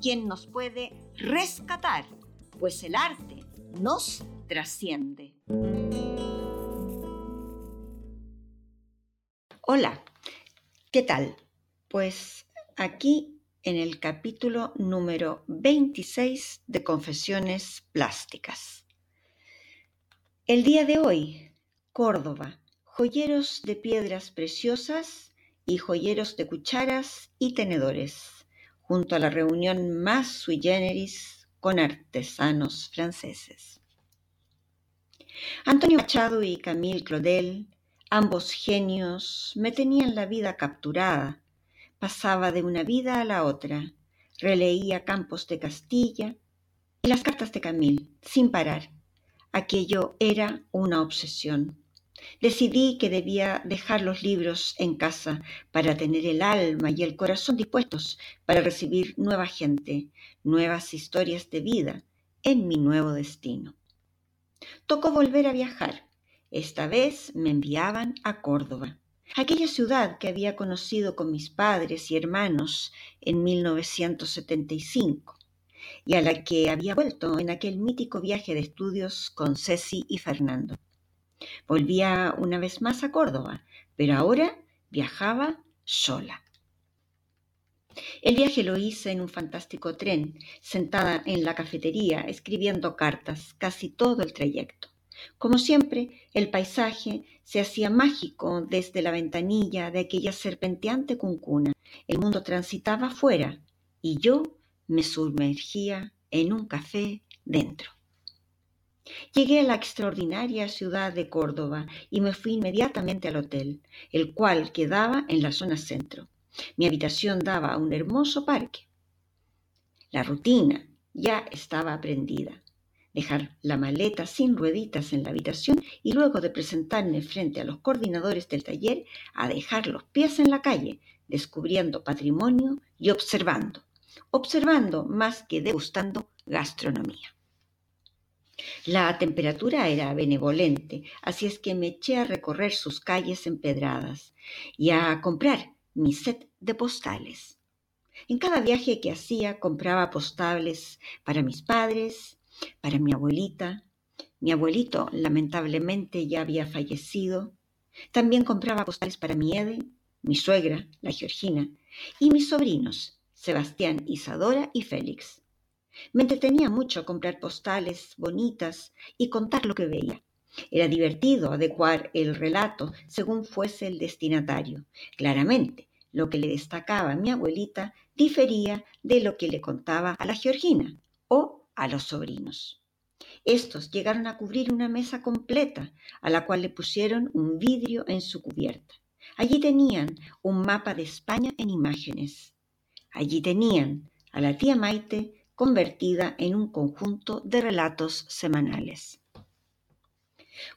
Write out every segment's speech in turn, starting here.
quien nos puede rescatar, pues el arte nos trasciende. Hola, ¿qué tal? Pues aquí en el capítulo número 26 de Confesiones Plásticas. El día de hoy, Córdoba, joyeros de piedras preciosas y joyeros de cucharas y tenedores junto a la reunión más sui generis con artesanos franceses. Antonio Machado y Camille Claudel, ambos genios, me tenían la vida capturada. Pasaba de una vida a la otra, releía Campos de Castilla y las cartas de Camille, sin parar. Aquello era una obsesión. Decidí que debía dejar los libros en casa para tener el alma y el corazón dispuestos para recibir nueva gente, nuevas historias de vida en mi nuevo destino. Tocó volver a viajar. Esta vez me enviaban a Córdoba, aquella ciudad que había conocido con mis padres y hermanos en 1975 y a la que había vuelto en aquel mítico viaje de estudios con Ceci y Fernando. Volvía una vez más a Córdoba, pero ahora viajaba sola. El viaje lo hice en un fantástico tren, sentada en la cafetería, escribiendo cartas casi todo el trayecto. Como siempre, el paisaje se hacía mágico desde la ventanilla de aquella serpenteante cuncuna. El mundo transitaba afuera y yo me sumergía en un café dentro. Llegué a la extraordinaria ciudad de Córdoba y me fui inmediatamente al hotel, el cual quedaba en la zona centro. Mi habitación daba a un hermoso parque. La rutina ya estaba aprendida. Dejar la maleta sin rueditas en la habitación y luego de presentarme frente a los coordinadores del taller a dejar los pies en la calle, descubriendo patrimonio y observando, observando más que degustando gastronomía. La temperatura era benevolente, así es que me eché a recorrer sus calles empedradas y a comprar mi set de postales. En cada viaje que hacía compraba postales para mis padres, para mi abuelita. Mi abuelito lamentablemente ya había fallecido. También compraba postales para mi Ede, mi suegra, la Georgina, y mis sobrinos, Sebastián, Isadora y Félix. Me entretenía mucho comprar postales bonitas y contar lo que veía. Era divertido adecuar el relato según fuese el destinatario. Claramente, lo que le destacaba a mi abuelita difería de lo que le contaba a la Georgina o a los sobrinos. Estos llegaron a cubrir una mesa completa, a la cual le pusieron un vidrio en su cubierta. Allí tenían un mapa de España en imágenes. Allí tenían a la tía Maite convertida en un conjunto de relatos semanales.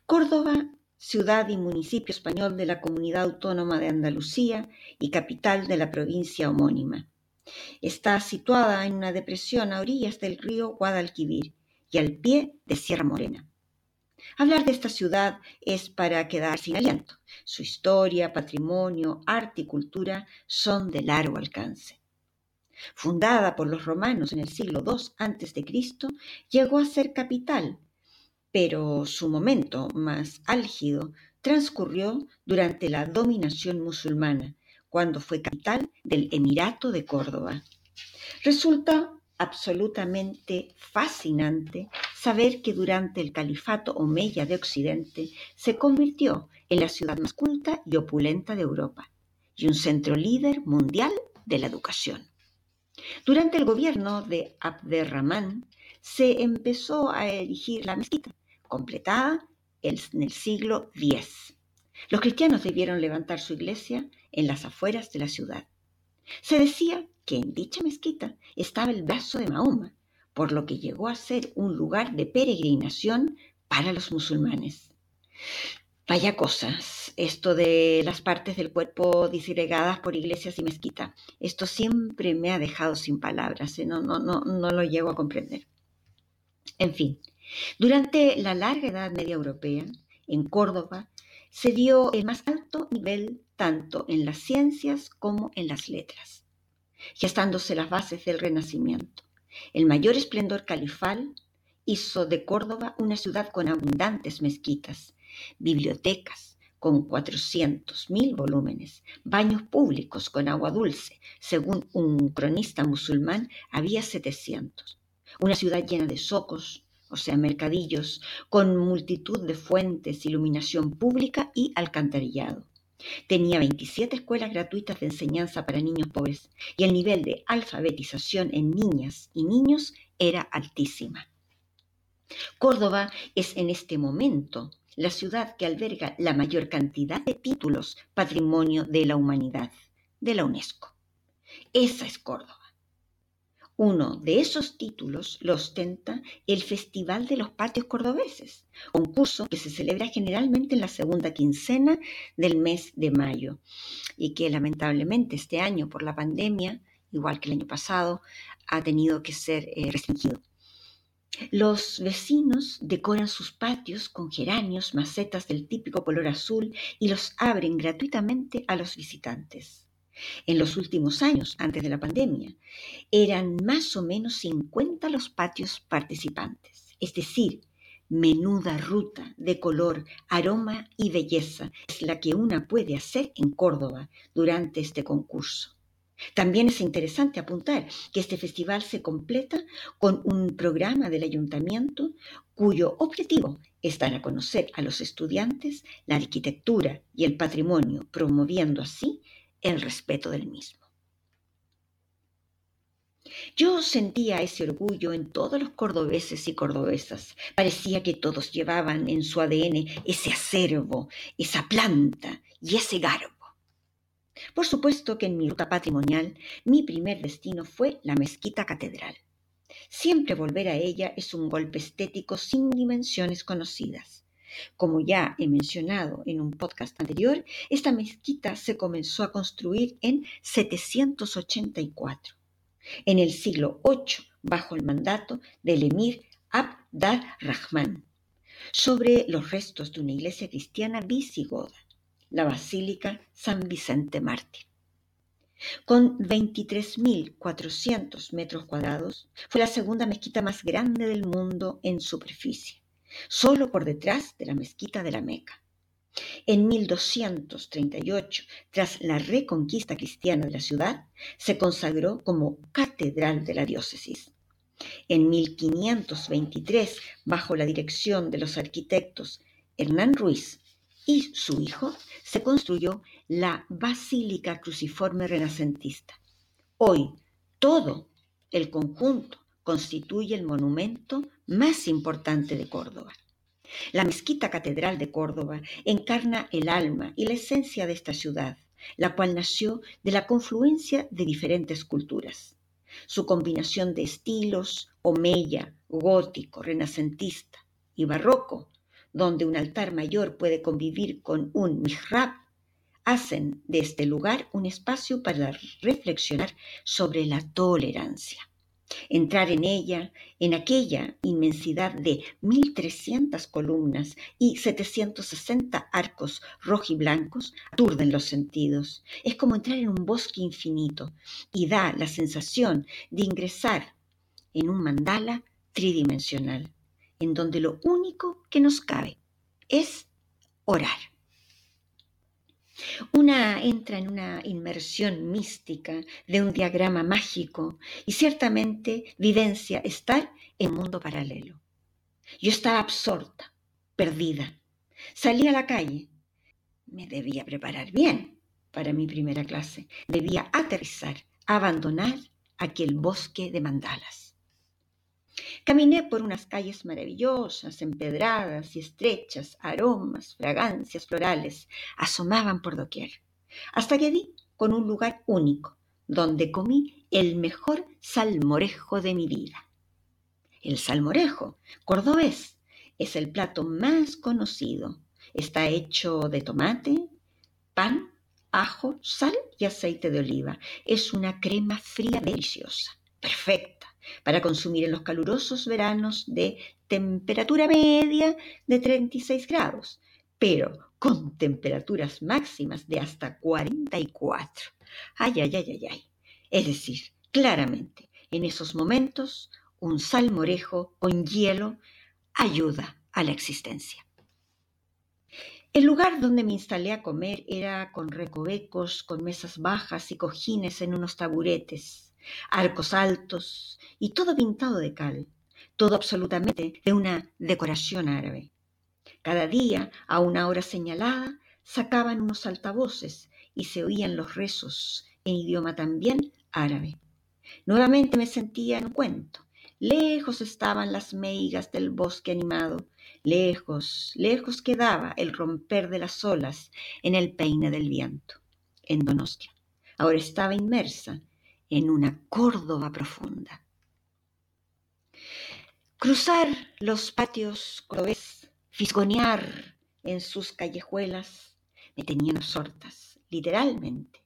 Córdoba, ciudad y municipio español de la Comunidad Autónoma de Andalucía y capital de la provincia homónima. Está situada en una depresión a orillas del río Guadalquivir y al pie de Sierra Morena. Hablar de esta ciudad es para quedar sin aliento. Su historia, patrimonio, arte y cultura son de largo alcance. Fundada por los romanos en el siglo II a.C., llegó a ser capital, pero su momento más álgido transcurrió durante la dominación musulmana, cuando fue capital del Emirato de Córdoba. Resulta absolutamente fascinante saber que durante el califato omeya de Occidente se convirtió en la ciudad más culta y opulenta de Europa y un centro líder mundial de la educación. Durante el gobierno de Abderramán se empezó a erigir la mezquita, completada en el siglo X. Los cristianos debieron levantar su iglesia en las afueras de la ciudad. Se decía que en dicha mezquita estaba el brazo de Mahoma, por lo que llegó a ser un lugar de peregrinación para los musulmanes. Vaya cosas, esto de las partes del cuerpo disgregadas por iglesias y mezquitas. Esto siempre me ha dejado sin palabras, ¿eh? no, no, no, no lo llego a comprender. En fin, durante la larga Edad Media Europea, en Córdoba, se dio el más alto nivel tanto en las ciencias como en las letras, gestándose las bases del Renacimiento. El mayor esplendor califal hizo de Córdoba una ciudad con abundantes mezquitas, bibliotecas con 400.000 volúmenes, baños públicos con agua dulce, según un cronista musulmán había 700, una ciudad llena de socos, o sea, mercadillos, con multitud de fuentes, iluminación pública y alcantarillado. Tenía 27 escuelas gratuitas de enseñanza para niños pobres y el nivel de alfabetización en niñas y niños era altísima. Córdoba es en este momento la ciudad que alberga la mayor cantidad de títulos Patrimonio de la Humanidad de la UNESCO. Esa es Córdoba. Uno de esos títulos lo ostenta el Festival de los Patios Cordobeses, concurso que se celebra generalmente en la segunda quincena del mes de mayo y que lamentablemente este año por la pandemia, igual que el año pasado, ha tenido que ser eh, restringido. Los vecinos decoran sus patios con geranios, macetas del típico color azul y los abren gratuitamente a los visitantes. En los últimos años, antes de la pandemia, eran más o menos 50 los patios participantes, es decir, menuda ruta de color, aroma y belleza es la que una puede hacer en Córdoba durante este concurso. También es interesante apuntar que este festival se completa con un programa del ayuntamiento cuyo objetivo es dar a conocer a los estudiantes la arquitectura y el patrimonio, promoviendo así el respeto del mismo. Yo sentía ese orgullo en todos los cordobeses y cordobesas. Parecía que todos llevaban en su ADN ese acervo, esa planta y ese garbo. Por supuesto que en mi ruta patrimonial mi primer destino fue la mezquita catedral. Siempre volver a ella es un golpe estético sin dimensiones conocidas. Como ya he mencionado en un podcast anterior, esta mezquita se comenzó a construir en 784, en el siglo VIII, bajo el mandato del emir Abd al-Rahman, sobre los restos de una iglesia cristiana visigoda, la Basílica San Vicente Mártir. Con 23.400 metros cuadrados, fue la segunda mezquita más grande del mundo en superficie solo por detrás de la mezquita de la Meca. En 1238, tras la reconquista cristiana de la ciudad, se consagró como catedral de la diócesis. En 1523, bajo la dirección de los arquitectos Hernán Ruiz y su hijo, se construyó la Basílica Cruciforme Renacentista. Hoy, todo el conjunto constituye el monumento más importante de Córdoba. La mezquita catedral de Córdoba encarna el alma y la esencia de esta ciudad, la cual nació de la confluencia de diferentes culturas. Su combinación de estilos, omeya, gótico, renacentista y barroco, donde un altar mayor puede convivir con un mihrab, hacen de este lugar un espacio para reflexionar sobre la tolerancia entrar en ella, en aquella inmensidad de 1.300 columnas y 760 arcos rojiblancos, aturden los sentidos. Es como entrar en un bosque infinito y da la sensación de ingresar en un mandala tridimensional, en donde lo único que nos cabe es orar. Una entra en una inmersión mística de un diagrama mágico y ciertamente vivencia estar en mundo paralelo. Yo estaba absorta, perdida. Salí a la calle. Me debía preparar bien para mi primera clase. Debía aterrizar, abandonar aquel bosque de mandalas. Caminé por unas calles maravillosas, empedradas y estrechas, aromas, fragancias florales asomaban por doquier, hasta que di con un lugar único, donde comí el mejor salmorejo de mi vida. El salmorejo, cordobés, es el plato más conocido. Está hecho de tomate, pan, ajo, sal y aceite de oliva. Es una crema fría deliciosa, perfecta para consumir en los calurosos veranos de temperatura media de 36 grados, pero con temperaturas máximas de hasta 44. Ay, ay, ay, ay, ay. Es decir, claramente, en esos momentos, un salmorejo con hielo ayuda a la existencia. El lugar donde me instalé a comer era con recovecos, con mesas bajas y cojines en unos taburetes, arcos altos y todo pintado de cal, todo absolutamente de una decoración árabe. Cada día, a una hora señalada, sacaban unos altavoces y se oían los rezos en idioma también árabe. Nuevamente me sentía en un cuento. Lejos estaban las meigas del bosque animado, Lejos, lejos quedaba el romper de las olas en el peine del viento, en Donostia. Ahora estaba inmersa en una Córdoba profunda. Cruzar los patios cordobés, fisgonear en sus callejuelas, me tenían absortas, literalmente.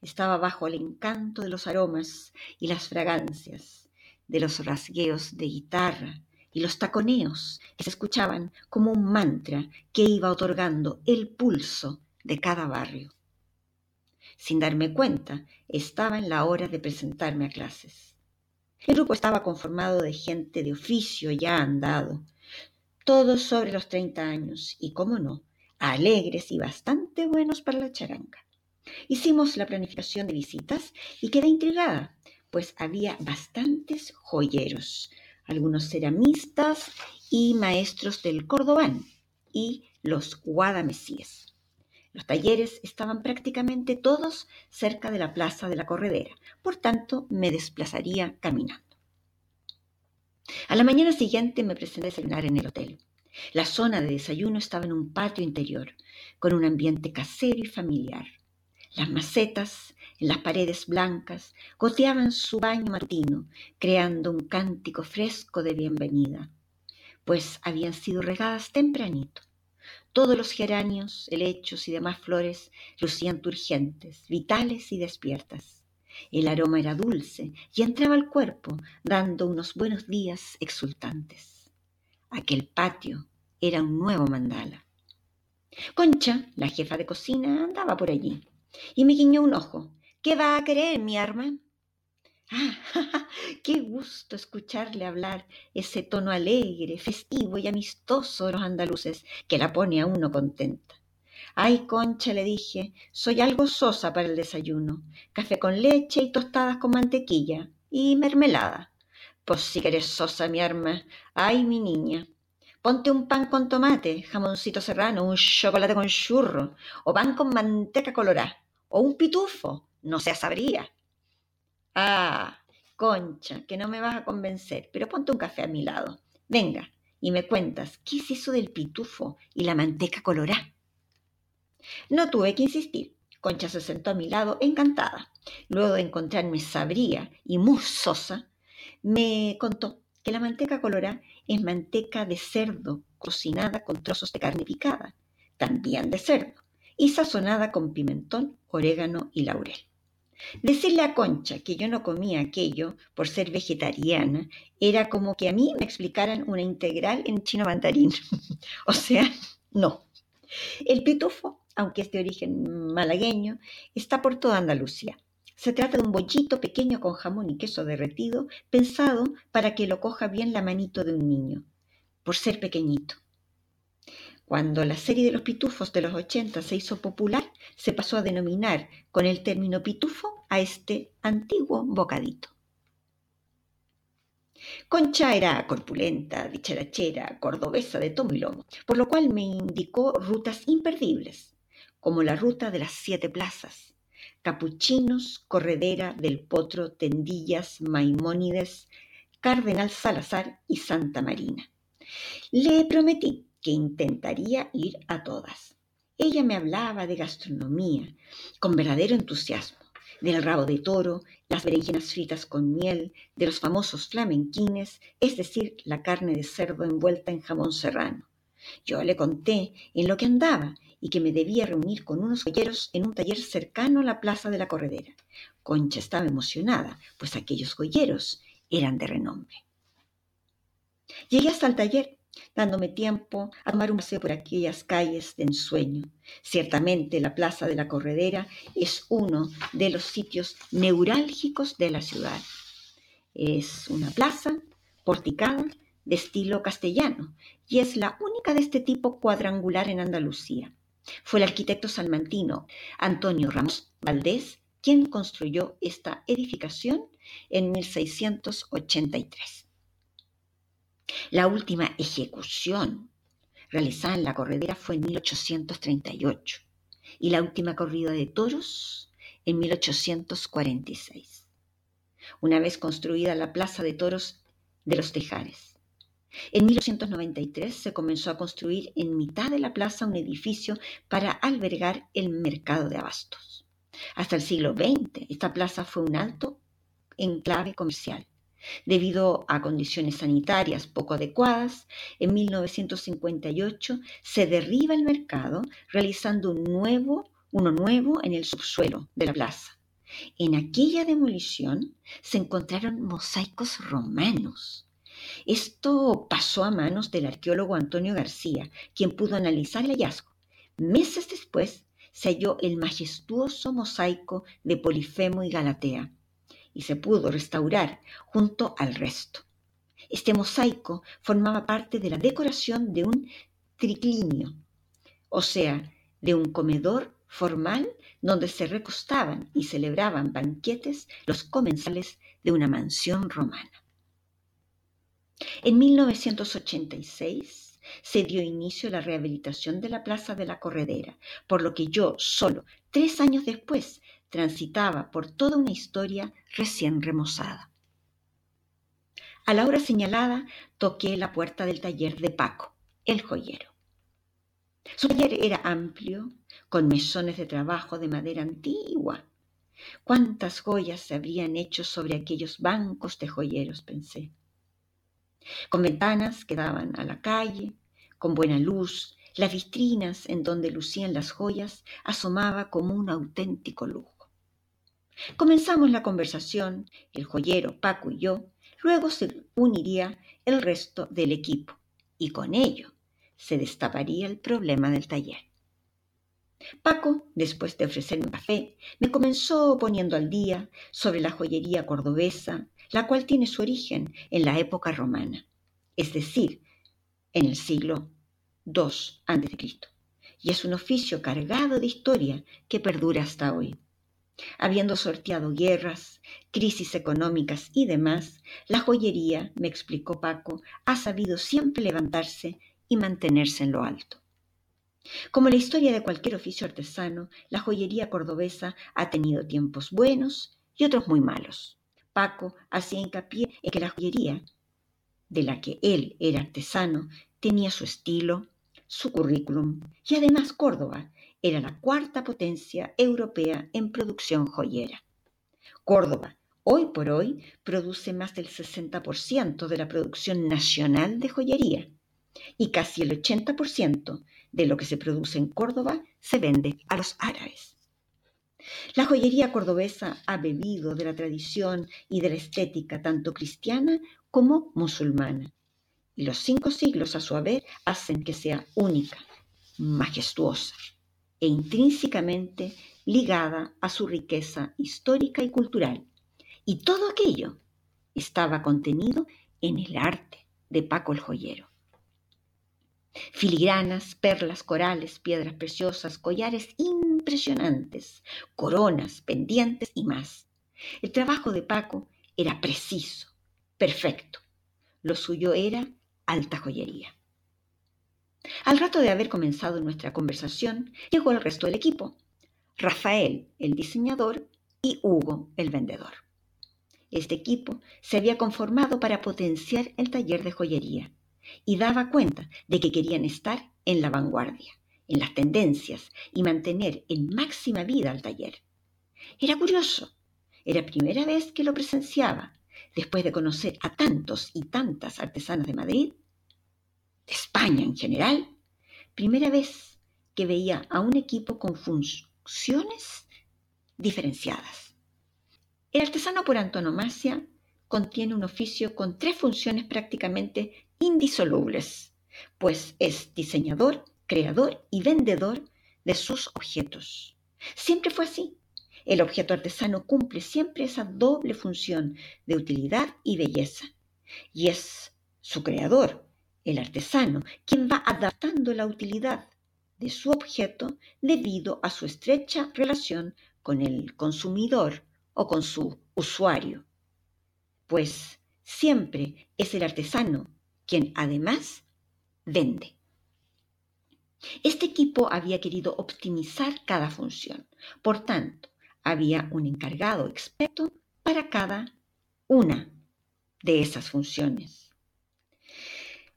Estaba bajo el encanto de los aromas y las fragancias, de los rasgueos de guitarra, y los taconeos que se escuchaban como un mantra que iba otorgando el pulso de cada barrio. Sin darme cuenta, estaba en la hora de presentarme a clases. El grupo estaba conformado de gente de oficio ya andado, todos sobre los 30 años y, cómo no, alegres y bastante buenos para la charanga. Hicimos la planificación de visitas y quedé intrigada, pues había bastantes joyeros, algunos ceramistas y maestros del Cordobán y los guadamesíes. Los talleres estaban prácticamente todos cerca de la plaza de la corredera, por tanto me desplazaría caminando. A la mañana siguiente me presenté a desayunar en el hotel. La zona de desayuno estaba en un patio interior, con un ambiente casero y familiar. Las macetas en las paredes blancas goteaban su baño matutino, creando un cántico fresco de bienvenida, pues habían sido regadas tempranito. Todos los geranios, helechos y demás flores lucían turgentes, vitales y despiertas. El aroma era dulce y entraba al cuerpo, dando unos buenos días exultantes. Aquel patio era un nuevo mandala. Concha, la jefa de cocina, andaba por allí y me guiñó un ojo. ¿Qué va a querer, mi arma? Qué gusto escucharle hablar ese tono alegre, festivo y amistoso de los andaluces que la pone a uno contenta. Ay, concha, le dije, soy algo sosa para el desayuno. Café con leche y tostadas con mantequilla y mermelada. Pues si que eres sosa, mi arma. Ay, mi niña. Ponte un pan con tomate, jamoncito serrano, un chocolate con churro, o pan con manteca colorada o un pitufo, no se sabría. Ah, concha, que no me vas a convencer, pero ponte un café a mi lado. Venga, y me cuentas, ¿qué es eso del pitufo y la manteca colorá? No tuve que insistir. Concha se sentó a mi lado encantada. Luego de encontrarme sabría y musosa, me contó que la manteca colorá es manteca de cerdo cocinada con trozos de carne picada, también de cerdo, y sazonada con pimentón, orégano y laurel. Decirle a Concha que yo no comía aquello por ser vegetariana era como que a mí me explicaran una integral en chino mandarín. o sea, no. El pitufo, aunque es de origen malagueño, está por toda Andalucía. Se trata de un bollito pequeño con jamón y queso derretido, pensado para que lo coja bien la manito de un niño, por ser pequeñito. Cuando la serie de los pitufos de los 80 se hizo popular, se pasó a denominar con el término pitufo a este antiguo bocadito. Concha era corpulenta, dicharachera, cordobesa de tomo y lomo, por lo cual me indicó rutas imperdibles, como la ruta de las siete plazas, Capuchinos, Corredera del Potro, Tendillas, Maimónides, Cardenal Salazar y Santa Marina. Le prometí que intentaría ir a todas. Ella me hablaba de gastronomía con verdadero entusiasmo, del rabo de toro, las berenjenas fritas con miel, de los famosos flamenquines, es decir, la carne de cerdo envuelta en jamón serrano. Yo le conté en lo que andaba y que me debía reunir con unos joyeros en un taller cercano a la plaza de la corredera. Concha estaba emocionada, pues aquellos joyeros eran de renombre. Llegué hasta el taller dándome tiempo a tomar un paseo por aquellas calles de ensueño. Ciertamente la Plaza de la Corredera es uno de los sitios neurálgicos de la ciudad. Es una plaza porticada de estilo castellano y es la única de este tipo cuadrangular en Andalucía. Fue el arquitecto salmantino Antonio Ramos Valdés quien construyó esta edificación en 1683. La última ejecución realizada en la corredera fue en 1838 y la última corrida de toros en 1846, una vez construida la Plaza de Toros de los Tejares. En 1893 se comenzó a construir en mitad de la plaza un edificio para albergar el mercado de abastos. Hasta el siglo XX, esta plaza fue un alto enclave comercial Debido a condiciones sanitarias poco adecuadas, en 1958 se derriba el mercado realizando un nuevo, uno nuevo en el subsuelo de la plaza. En aquella demolición se encontraron mosaicos romanos. Esto pasó a manos del arqueólogo Antonio García, quien pudo analizar el hallazgo. Meses después se halló el majestuoso mosaico de Polifemo y Galatea, y se pudo restaurar junto al resto. Este mosaico formaba parte de la decoración de un triclinio, o sea, de un comedor formal donde se recostaban y celebraban banquetes los comensales de una mansión romana. En 1986 se dio inicio a la rehabilitación de la Plaza de la Corredera, por lo que yo, solo tres años después transitaba por toda una historia recién remozada. A la hora señalada toqué la puerta del taller de Paco, el joyero. Su taller era amplio, con mesones de trabajo de madera antigua. Cuántas joyas se habrían hecho sobre aquellos bancos de joyeros, pensé. Con ventanas que daban a la calle, con buena luz, las vitrinas en donde lucían las joyas asomaba como un auténtico lujo. Comenzamos la conversación, el joyero Paco y yo, luego se uniría el resto del equipo y con ello se destaparía el problema del taller. Paco, después de ofrecerme café, me comenzó poniendo al día sobre la joyería cordobesa, la cual tiene su origen en la época romana, es decir, en el siglo II a.C., y es un oficio cargado de historia que perdura hasta hoy. Habiendo sorteado guerras, crisis económicas y demás, la joyería, me explicó Paco, ha sabido siempre levantarse y mantenerse en lo alto. Como la historia de cualquier oficio artesano, la joyería cordobesa ha tenido tiempos buenos y otros muy malos. Paco hacía hincapié en que la joyería, de la que él era artesano, tenía su estilo, su currículum y además Córdoba era la cuarta potencia europea en producción joyera. Córdoba, hoy por hoy, produce más del 60% de la producción nacional de joyería y casi el 80% de lo que se produce en Córdoba se vende a los árabes. La joyería cordobesa ha bebido de la tradición y de la estética tanto cristiana como musulmana, y los cinco siglos a su haber hacen que sea única, majestuosa, e intrínsecamente ligada a su riqueza histórica y cultural. Y todo aquello estaba contenido en el arte de Paco el Joyero. Filigranas, perlas, corales, piedras preciosas, collares impresionantes, coronas, pendientes y más. El trabajo de Paco era preciso, perfecto. Lo suyo era alta joyería. Al rato de haber comenzado nuestra conversación, llegó el resto del equipo. Rafael, el diseñador, y Hugo, el vendedor. Este equipo se había conformado para potenciar el taller de joyería y daba cuenta de que querían estar en la vanguardia, en las tendencias y mantener en máxima vida al taller. Era curioso. Era primera vez que lo presenciaba, después de conocer a tantos y tantas artesanas de Madrid, de España en general. Primera vez que veía a un equipo con funciones diferenciadas. El artesano por antonomasia contiene un oficio con tres funciones prácticamente indisolubles, pues es diseñador, creador y vendedor de sus objetos. Siempre fue así. El objeto artesano cumple siempre esa doble función de utilidad y belleza. Y es su creador, el artesano, quien va adaptando la utilidad de su objeto debido a su estrecha relación con el consumidor o con su usuario. Pues siempre es el artesano quien además vende. Este equipo había querido optimizar cada función. Por tanto, había un encargado experto para cada una de esas funciones.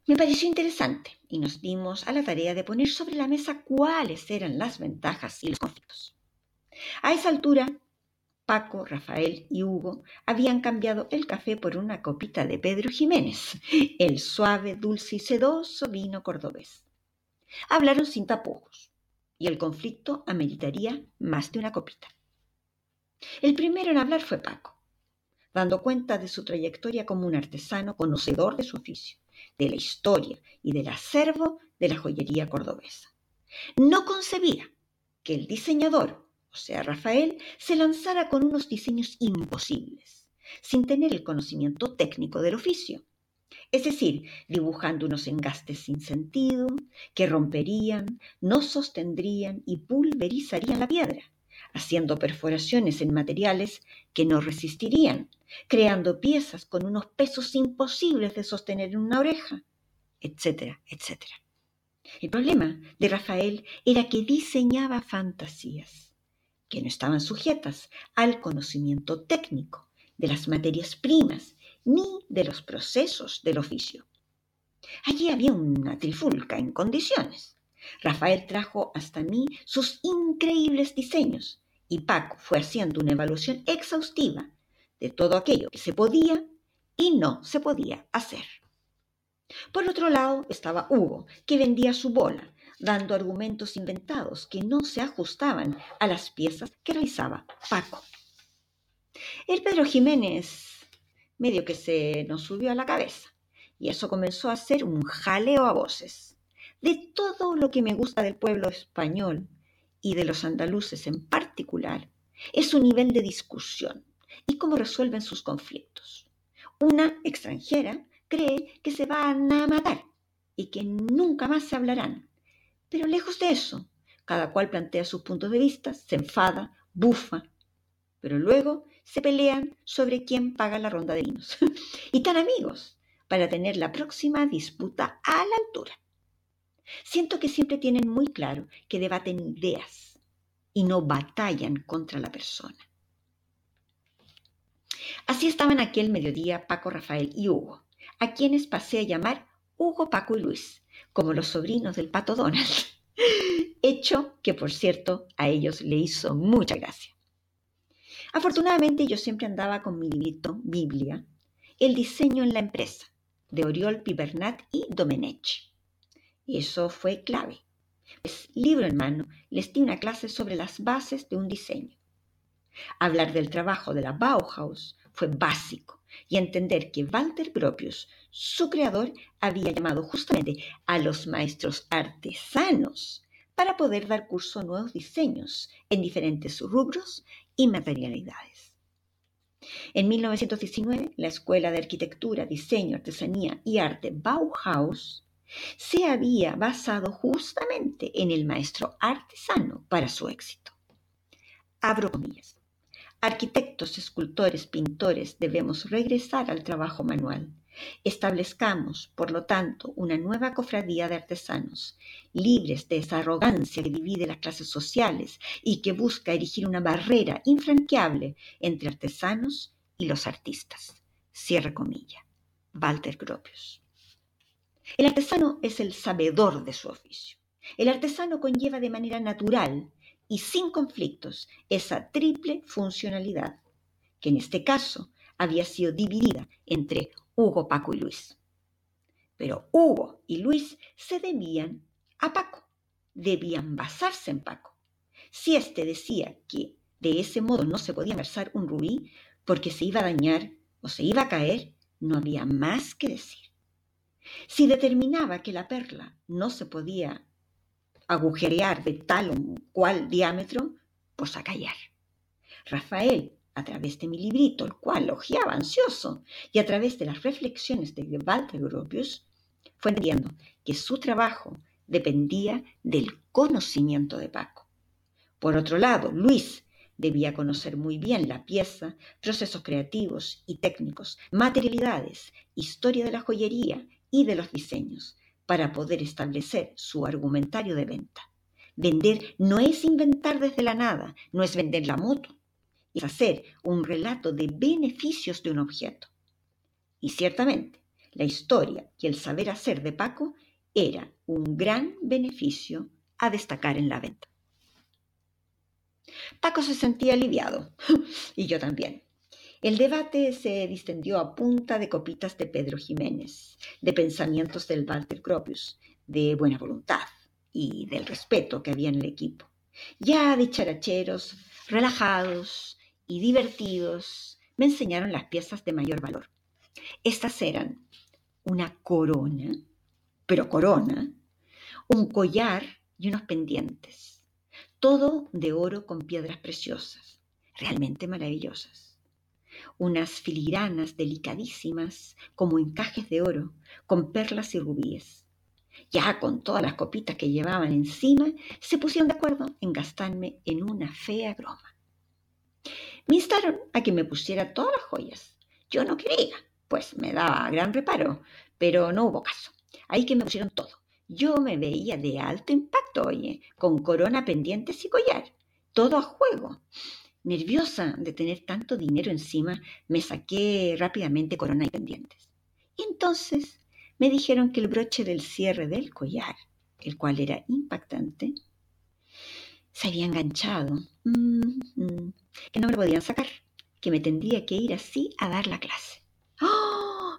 Me pareció interesante y nos dimos a la tarea de poner sobre la mesa cuáles eran las ventajas y los conflictos. A esa altura, Paco, Rafael y Hugo habían cambiado el café por una copita de Pedro Jiménez, el suave, dulce y sedoso vino cordobés. Hablaron sin tapujos y el conflicto ameritaría más de una copita. El primero en hablar fue Paco, dando cuenta de su trayectoria como un artesano conocedor de su oficio, de la historia y del acervo de la joyería cordobesa. No concebía que el diseñador o sea, Rafael, se lanzara con unos diseños imposibles, sin tener el conocimiento técnico del oficio. Es decir, dibujando unos engastes sin sentido, que romperían, no sostendrían y pulverizarían la piedra, haciendo perforaciones en materiales que no resistirían, creando piezas con unos pesos imposibles de sostener en una oreja, etcétera, etcétera. El problema de Rafael era que diseñaba fantasías que no estaban sujetas al conocimiento técnico de las materias primas ni de los procesos del oficio. Allí había una trifulca en condiciones. Rafael trajo hasta mí sus increíbles diseños y Paco fue haciendo una evaluación exhaustiva de todo aquello que se podía y no se podía hacer. Por otro lado estaba Hugo, que vendía su bola, dando argumentos inventados que no se ajustaban a las piezas que realizaba Paco. El Pedro Jiménez medio que se nos subió a la cabeza y eso comenzó a ser un jaleo a voces. De todo lo que me gusta del pueblo español y de los andaluces en particular es su nivel de discusión y cómo resuelven sus conflictos. Una extranjera cree que se van a matar y que nunca más se hablarán, pero lejos de eso, cada cual plantea sus puntos de vista, se enfada, bufa, pero luego se pelean sobre quién paga la ronda de vinos. y tan amigos para tener la próxima disputa a la altura. Siento que siempre tienen muy claro que debaten ideas y no batallan contra la persona. Así estaban aquel mediodía Paco, Rafael y Hugo, a quienes pasé a llamar Hugo, Paco y Luis, como los sobrinos del pato Donald. Hecho que, por cierto, a ellos le hizo mucha gracia. Afortunadamente yo siempre andaba con mi librito, Biblia, El diseño en la empresa, de Oriol Pibernat y Domenech. Eso fue clave. Libro en mano, les di una clase sobre las bases de un diseño. Hablar del trabajo de la Bauhaus fue básico y entender que Walter Gropius, su creador, había llamado justamente a los maestros artesanos para poder dar curso a nuevos diseños en diferentes rubros y materialidades. En 1919, la Escuela de Arquitectura, Diseño, Artesanía y Arte Bauhaus se había basado justamente en el maestro artesano para su éxito. Abro comillas. Arquitectos, escultores, pintores, debemos regresar al trabajo manual. Establezcamos, por lo tanto, una nueva cofradía de artesanos, libres de esa arrogancia que divide las clases sociales y que busca erigir una barrera infranqueable entre artesanos y los artistas. Cierra comilla. Walter Gropius. El artesano es el sabedor de su oficio. El artesano conlleva de manera natural y sin conflictos esa triple funcionalidad, que en este caso había sido dividida entre Hugo, Paco y Luis. Pero Hugo y Luis se debían a Paco, debían basarse en Paco. Si éste decía que de ese modo no se podía versar un rubí porque se iba a dañar o se iba a caer, no había más que decir. Si determinaba que la perla no se podía agujerear de tal o cual diámetro, pues a callar. Rafael, a través de mi librito, el cual hojeaba ansioso, y a través de las reflexiones de Walter Gropius, fue entendiendo que su trabajo dependía del conocimiento de Paco. Por otro lado, Luis debía conocer muy bien la pieza, procesos creativos y técnicos, materialidades, historia de la joyería y de los diseños, para poder establecer su argumentario de venta. Vender no es inventar desde la nada, no es vender la moto, es hacer un relato de beneficios de un objeto. Y ciertamente, la historia y el saber hacer de Paco era un gran beneficio a destacar en la venta. Paco se sentía aliviado, y yo también. El debate se distendió a punta de copitas de Pedro Jiménez, de pensamientos del Walter Gropius, de buena voluntad y del respeto que había en el equipo. Ya dicharacheros, relajados y divertidos, me enseñaron las piezas de mayor valor. Estas eran una corona, pero corona, un collar y unos pendientes, todo de oro con piedras preciosas, realmente maravillosas unas filigranas delicadísimas como encajes de oro, con perlas y rubíes. Ya con todas las copitas que llevaban encima, se pusieron de acuerdo en gastarme en una fea broma. Me instaron a que me pusiera todas las joyas. Yo no quería, pues me daba gran reparo, pero no hubo caso. Ahí que me pusieron todo. Yo me veía de alto impacto, oye, con corona, pendientes y collar. Todo a juego. Nerviosa de tener tanto dinero encima, me saqué rápidamente corona y pendientes. Y entonces me dijeron que el broche del cierre del collar, el cual era impactante, se había enganchado, mm, mm, que no me lo podían sacar, que me tendría que ir así a dar la clase.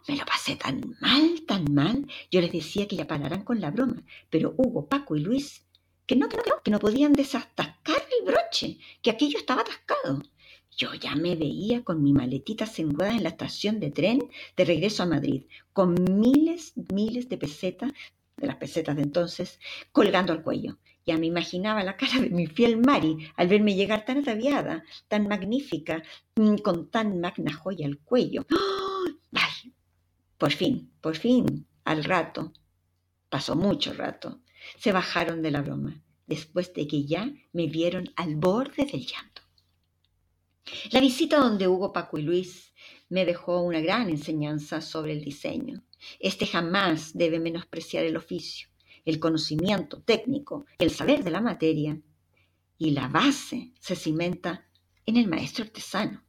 ¡Oh! Me lo pasé tan mal, tan mal. Yo les decía que ya pararan con la broma, pero Hugo, Paco y Luis, que no, que no, que no, podían desatascar broche, que aquello estaba atascado. Yo ya me veía con mi maletita sin ruedas en la estación de tren de regreso a Madrid, con miles, miles de pesetas, de las pesetas de entonces, colgando al cuello. Ya me imaginaba la cara de mi fiel Mari al verme llegar tan ataviada, tan magnífica, mm, con tan magna joya al cuello. ¡Ay! Por fin, por fin, al rato, pasó mucho rato, se bajaron de la broma después de que ya me vieron al borde del llanto. La visita donde Hugo, Paco y Luis me dejó una gran enseñanza sobre el diseño. Este jamás debe menospreciar el oficio, el conocimiento técnico, el saber de la materia, y la base se cimenta en el maestro artesano.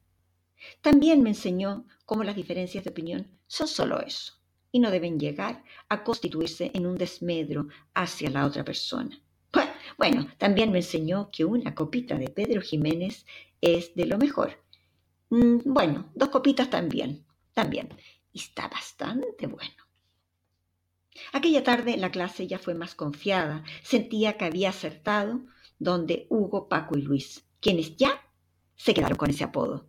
También me enseñó cómo las diferencias de opinión son solo eso, y no deben llegar a constituirse en un desmedro hacia la otra persona. Bueno, también me enseñó que una copita de Pedro Jiménez es de lo mejor. Mm, bueno, dos copitas también, también. Y está bastante bueno. Aquella tarde la clase ya fue más confiada. Sentía que había acertado donde Hugo, Paco y Luis, quienes ya se quedaron con ese apodo.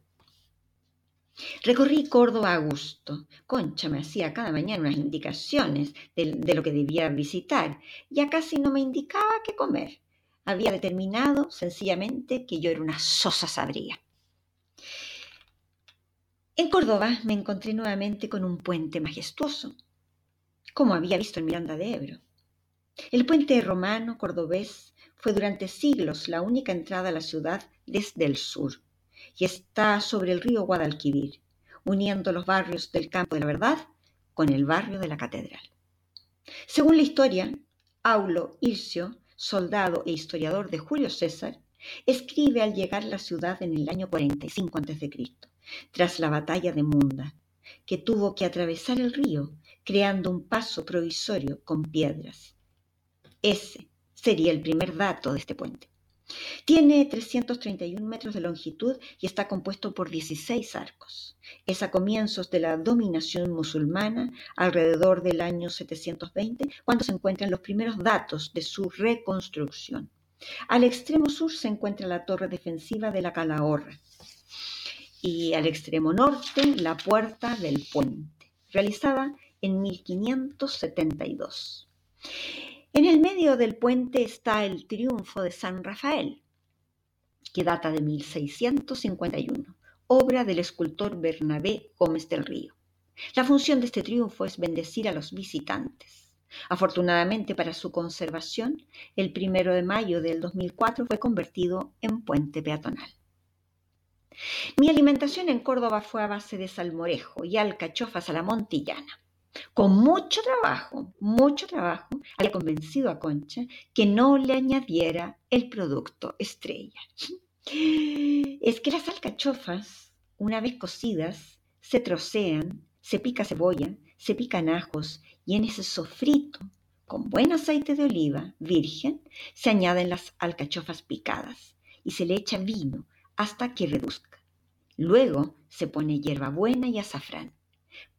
Recorrí Córdoba a gusto. Concha me hacía cada mañana unas indicaciones de, lo que debía visitar. Ya casi no me indicaba qué comer. Había determinado sencillamente que yo era una sosa sabría. En Córdoba me encontré nuevamente con un puente majestuoso, como había visto en Miranda de Ebro. El puente romano cordobés fue durante siglos la única entrada a la ciudad desde el sur y está sobre el río Guadalquivir, uniendo los barrios del Campo de la Verdad con el barrio de la Catedral. Según la historia, Aulo Ircio, soldado e historiador de Julio César, escribe al llegar a la ciudad en el año 45 a.C., tras la batalla de Munda, que tuvo que atravesar el río creando un paso provisorio con piedras. Ese sería el primer dato de este puente. Tiene 331 metros de longitud y está compuesto por 16 arcos. Es a comienzos de la dominación musulmana, alrededor del año 720, cuando se encuentran los primeros datos de su reconstrucción. Al extremo sur se encuentra la torre defensiva de la Calahorra y al extremo norte la puerta del puente, realizada en 1572. En el medio del puente está el triunfo de San Rafael, que data de 1651, obra del escultor Bernabé Gómez del Río. La función de este triunfo es bendecir a los visitantes. Afortunadamente para su conservación, el primero de mayo del 2004 fue convertido en puente peatonal. Mi alimentación en Córdoba fue a base de salmorejo y alcachofas a la montillana. Con mucho trabajo, mucho trabajo, había convencido a Concha que no le añadiera el producto estrella. Es que las alcachofas, una vez cocidas, se trocean, se pica cebolla, se pican ajos y en ese sofrito, con buen aceite de oliva virgen, se añaden las alcachofas picadas y se le echa vino hasta que reduzca. Luego se pone hierbabuena y azafrán.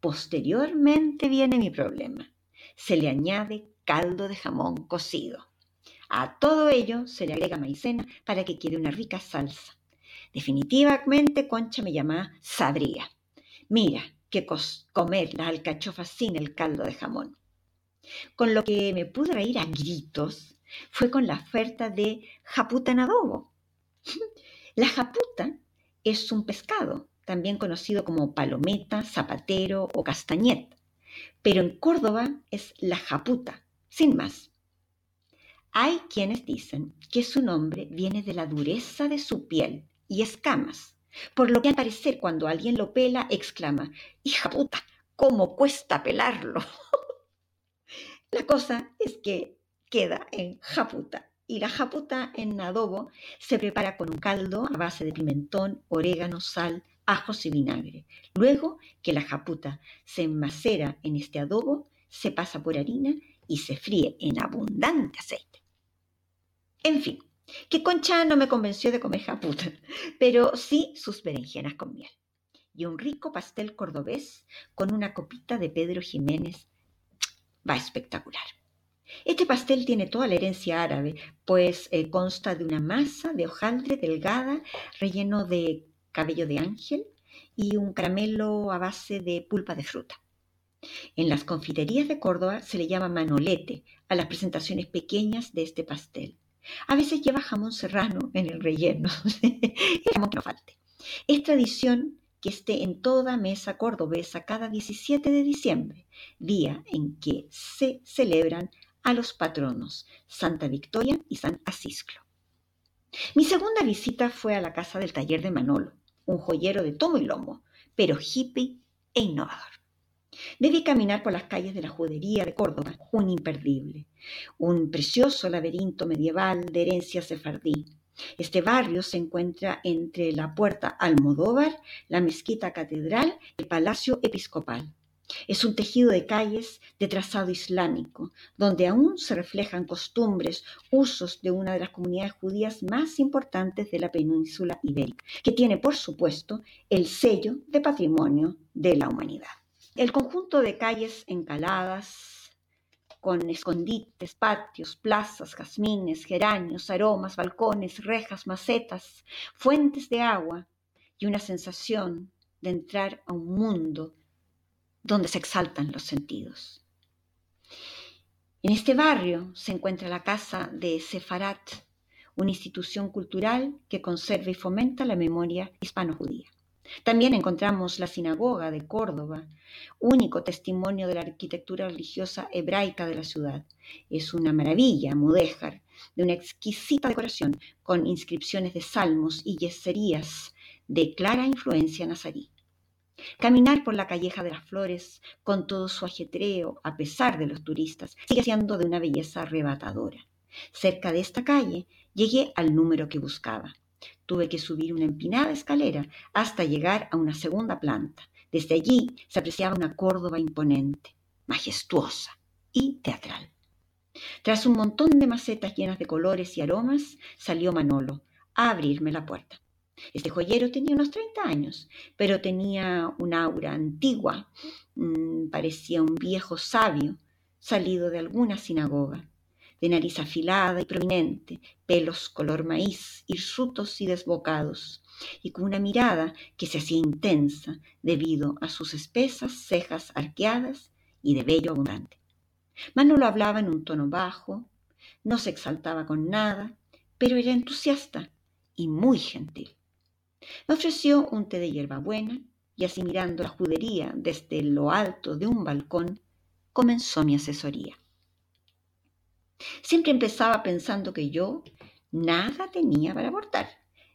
Posteriormente viene mi problema. Se le añade caldo de jamón cocido. A todo ello se le agrega maicena para que quede una rica salsa. Definitivamente Concha me llama sabría. Mira, que comer las alcachofas sin el caldo de jamón. Con lo que me pude reír a gritos fue con la oferta de japuta en adobo. La japuta es un pescado también conocido como palometa, zapatero o castañet, pero en Córdoba es la japuta, sin más. Hay quienes dicen que su nombre viene de la dureza de su piel y escamas, por lo que al parecer cuando alguien lo pela exclama, hija puta, ¿cómo cuesta pelarlo? la cosa es que queda en japuta y la japuta en adobo se prepara con un caldo a base de pimentón, orégano, sal, ajos y vinagre. Luego que la japuta se enmacera en este adobo, se pasa por harina y se fríe en abundante aceite. En fin, que Concha no me convenció de comer japuta, pero sí sus berenjenas con miel. Y un rico pastel cordobés con una copita de Pedro Jiménez. Va espectacular. Este pastel tiene toda la herencia árabe, pues eh, consta de una masa de hojaldre delgada relleno de cabello de ángel y un caramelo a base de pulpa de fruta. En las confiterías de Córdoba se le llama manolete a las presentaciones pequeñas de este pastel. A veces lleva jamón serrano en el relleno, que no falte. Es tradición que esté en toda mesa cordobesa cada 17 de diciembre, día en que se celebran a los patronos Santa Victoria y San Asisclo. Mi segunda visita fue a la casa del taller de Manolo, un joyero de tomo y lomo, pero hippie e innovador. Debí caminar por las calles de la judería de Córdoba, un imperdible, un precioso laberinto medieval de herencia sefardí. Este barrio se encuentra entre la puerta Almodóvar, la mezquita catedral y el palacio episcopal. Es un tejido de calles de trazado islámico, donde aún se reflejan costumbres, usos de una de las comunidades judías más importantes de la península ibérica, que tiene, por supuesto, el sello de patrimonio de la humanidad. El conjunto de calles encaladas, con escondites, patios, plazas, jazmines, geranios, aromas, balcones, rejas, macetas, fuentes de agua y una sensación de entrar a un mundo donde se exaltan los sentidos. En este barrio se encuentra la casa de Sefarat, una institución cultural que conserva y fomenta la memoria hispano-judía. También encontramos la sinagoga de Córdoba, único testimonio de la arquitectura religiosa hebraica de la ciudad. Es una maravilla mudéjar, de una exquisita decoración, con inscripciones de salmos y yeserías de clara influencia nazarí. Caminar por la calleja de las flores, con todo su ajetreo, a pesar de los turistas, sigue siendo de una belleza arrebatadora. Cerca de esta calle llegué al número que buscaba. Tuve que subir una empinada escalera hasta llegar a una segunda planta. Desde allí se apreciaba una Córdoba imponente, majestuosa y teatral. Tras un montón de macetas llenas de colores y aromas, salió Manolo a abrirme la puerta. Este joyero tenía unos 30 años, pero tenía un aura antigua, mm, parecía un viejo sabio salido de alguna sinagoga, de nariz afilada y prominente, pelos color maíz, hirsutos y desbocados, y con una mirada que se hacía intensa debido a sus espesas cejas arqueadas y de vello abundante. Manolo hablaba en un tono bajo, no se exaltaba con nada, pero era entusiasta y muy gentil. Me ofreció un té de hierbabuena y así mirando la judería desde lo alto de un balcón, comenzó mi asesoría. Siempre empezaba pensando que yo nada tenía para aportar,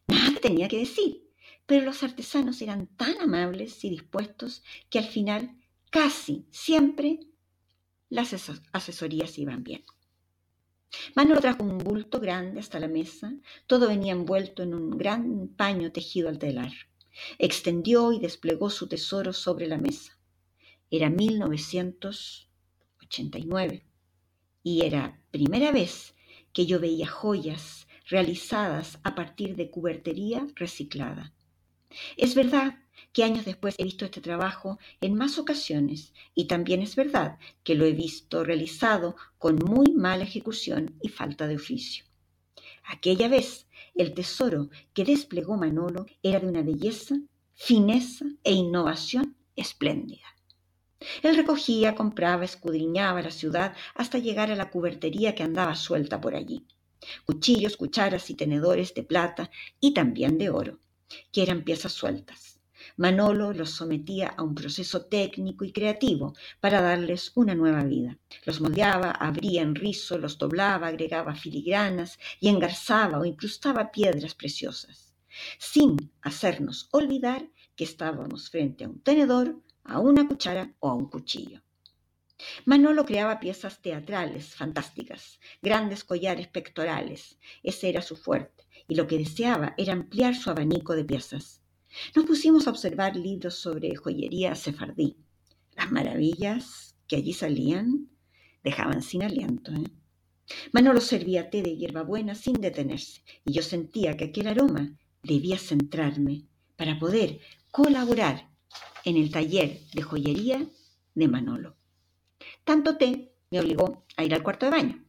nada tenía que decir, pero los artesanos eran tan amables y dispuestos que al final casi siempre las asesorías iban bien. Manolo trajo un bulto grande hasta la mesa, todo venía envuelto en un gran paño tejido al telar. Extendió y desplegó su tesoro sobre la mesa. Era 1989 y era primera vez que yo veía joyas realizadas a partir de cubertería reciclada. Es verdad que años después he visto este trabajo en más ocasiones y también es verdad que lo he visto realizado con muy mala ejecución y falta de oficio. Aquella vez el tesoro que desplegó Manolo era de una belleza, fineza e innovación espléndida. Él recogía, compraba, escudriñaba la ciudad hasta llegar a la cubertería que andaba suelta por allí. Cuchillos, cucharas y tenedores de plata y también de oro, que eran piezas sueltas Manolo los sometía a un proceso técnico y creativo para darles una nueva vida. Los moldeaba, abría en rizo, los doblaba, agregaba filigranas y engarzaba o incrustaba piedras preciosas, sin hacernos olvidar que estábamos frente a un tenedor, a una cuchara o a un cuchillo. Manolo creaba piezas teatrales fantásticas, grandes collares pectorales. Ese era su fuerte, y lo que deseaba era ampliar su abanico de piezas. Nos pusimos a observar libros sobre joyería sefardí. Las maravillas que allí salían dejaban sin aliento. ¿eh? Manolo servía té de hierbabuena sin detenerse, y yo sentía que aquel aroma debía centrarme para poder colaborar en el taller de joyería de Manolo. Tanto té me obligó a ir al cuarto de baño.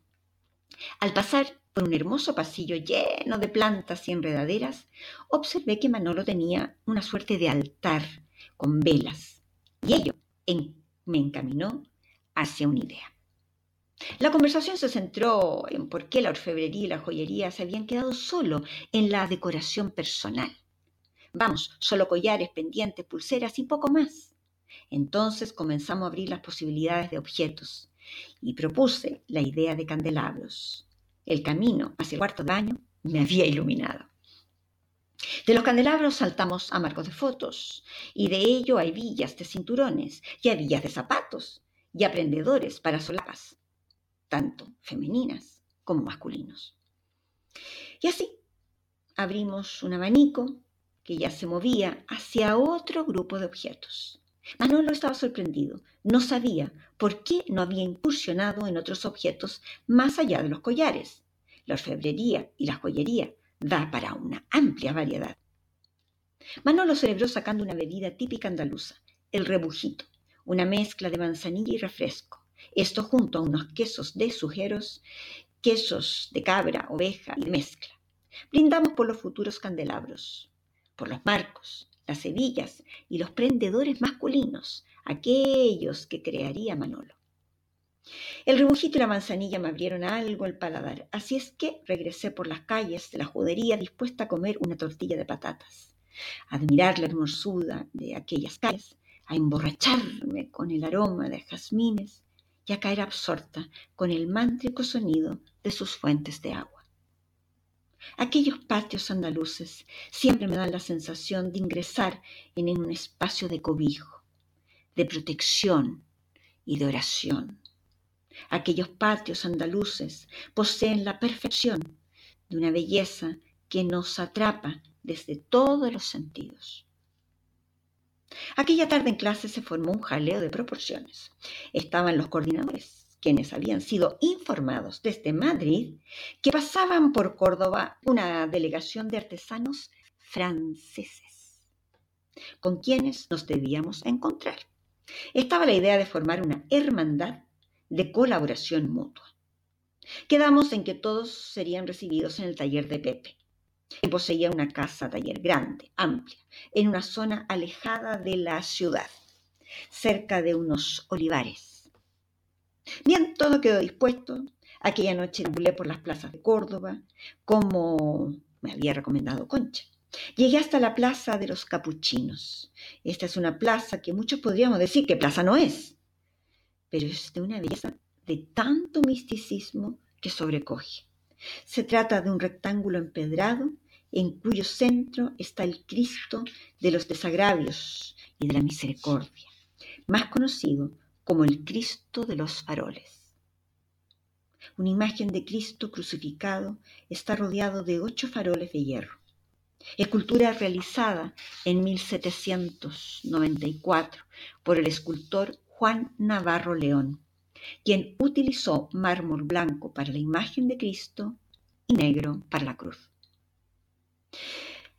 Al pasar por un hermoso pasillo lleno de plantas y enredaderas, observé que Manolo tenía una suerte de altar con velas, y ello me encaminó hacia una idea. La conversación se centró en por qué la orfebrería y la joyería se habían quedado solo en la decoración personal. Vamos, solo collares, pendientes, pulseras y poco más. Entonces comenzamos a abrir las posibilidades de objetos y propuse la idea de candelabros. El camino hacia el cuarto baño me había iluminado. De los candelabros saltamos a marcos de fotos, y de ello hay villas de cinturones, y hay villas de zapatos, y aprendedores para solapas, tanto femeninas como masculinos. Y así abrimos un abanico que ya se movía hacia otro grupo de objetos. Manolo estaba sorprendido. No sabía por qué no había incursionado en otros objetos más allá de los collares. La orfebrería y la joyería da para una amplia variedad. Manolo celebró sacando una bebida típica andaluza, el rebujito, una mezcla de manzanilla y refresco. Esto junto a unos quesos de sujeros, quesos de cabra, oveja y mezcla. Brindamos por los futuros candelabros, por los marcos, las hebillas y los prendedores masculinos, aquellos que crearía Manolo. El rebujito y la manzanilla me abrieron algo el paladar, así es que regresé por las calles de la judería dispuesta a comer una tortilla de patatas, a admirar la hermosura de aquellas calles, a emborracharme con el aroma de jazmines y a caer absorta con el mántrico sonido de sus fuentes de agua. Aquellos patios andaluces siempre me dan la sensación de ingresar en un espacio de cobijo, de protección y de oración. Aquellos patios andaluces poseen la perfección de una belleza que nos atrapa desde todos los sentidos. Aquella tarde en clase se formó un jaleo de proporciones. Estaban los coordinadores, quienes habían sido informados desde Madrid que pasaban por Córdoba una delegación de artesanos franceses, con quienes nos debíamos encontrar. Estaba la idea de formar una hermandad de colaboración mutua. Quedamos en que todos serían recibidos en el taller de Pepe, que poseía una casa taller grande, amplia, en una zona alejada de la ciudad, cerca de unos olivares. Bien, todo quedó dispuesto. Aquella noche volé por las plazas de Córdoba, como me había recomendado Concha. Llegué hasta la plaza de los capuchinos. Esta es una plaza que muchos podríamos decir que plaza no es, pero es de una belleza de tanto misticismo que sobrecoge. Se trata de un rectángulo empedrado en cuyo centro está el Cristo de los desagravios y de la misericordia, más conocido como el Cristo de los faroles. Una imagen de Cristo crucificado está rodeado de ocho faroles de hierro. Escultura realizada en 1794 por el escultor Juan Navarro León, quien utilizó mármol blanco para la imagen de Cristo y negro para la cruz.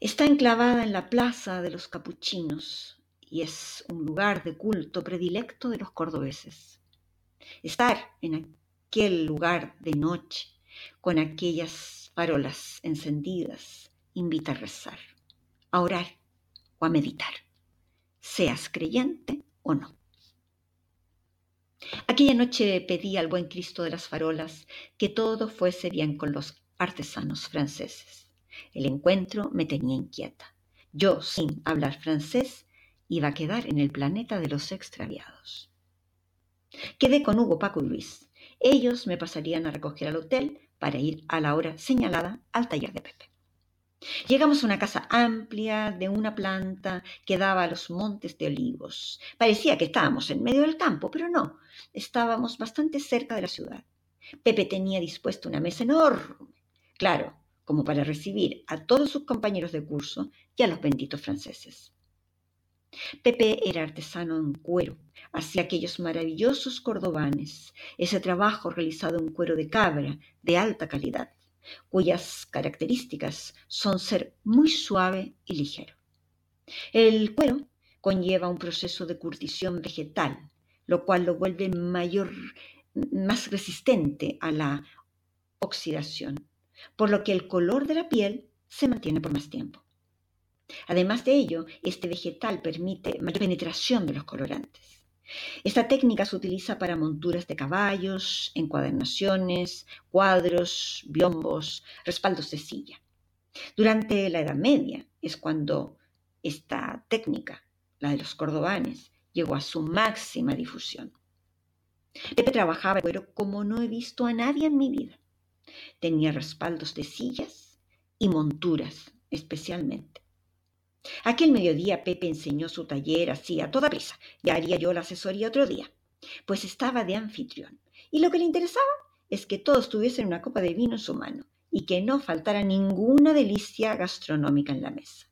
Está enclavada en la plaza de los capuchinos y es un lugar de culto predilecto de los cordobeses. Estar en aquel lugar de noche, con aquellas farolas encendidas, invita a rezar, a orar o a meditar, seas creyente o no. Aquella noche pedí al buen Cristo de las farolas que todo fuese bien con los artesanos franceses. El encuentro me tenía inquieta. Yo, sin hablar francés, iba a quedar en el planeta de los extraviados. Quedé con Hugo, Paco y Luis. Ellos me pasarían a recoger al hotel para ir a la hora señalada al taller de Pepe. Llegamos a una casa amplia de una planta que daba a los montes de olivos. Parecía que estábamos en medio del campo, pero no, estábamos bastante cerca de la ciudad. Pepe tenía dispuesta una mesa enorme, claro, como para recibir a todos sus compañeros de curso y a los benditos franceses. Pepe era artesano en cuero, hacía aquellos maravillosos cordobanes, ese trabajo realizado en cuero de cabra de alta calidad cuyas características son ser muy suave y ligero. El cuero conlleva un proceso de curtición vegetal, lo cual lo vuelve mayor, más resistente a la oxidación, por lo que el color de la piel se mantiene por más tiempo. Además de ello, este vegetal permite mayor penetración de los colorantes. Esta técnica se utiliza para monturas de caballos, encuadernaciones, cuadros, biombos, respaldos de silla. Durante la Edad Media es cuando esta técnica, la de los cordobanes, llegó a su máxima difusión. Pepe trabajaba el cuero como no he visto a nadie en mi vida. Tenía respaldos de sillas y monturas especialmente. Aquel mediodía Pepe enseñó su taller así a toda prisa. Ya haría yo la asesoría otro día. Pues estaba de anfitrión. Y lo que le interesaba es que todos tuviesen una copa de vino en su mano y que no faltara ninguna delicia gastronómica en la mesa.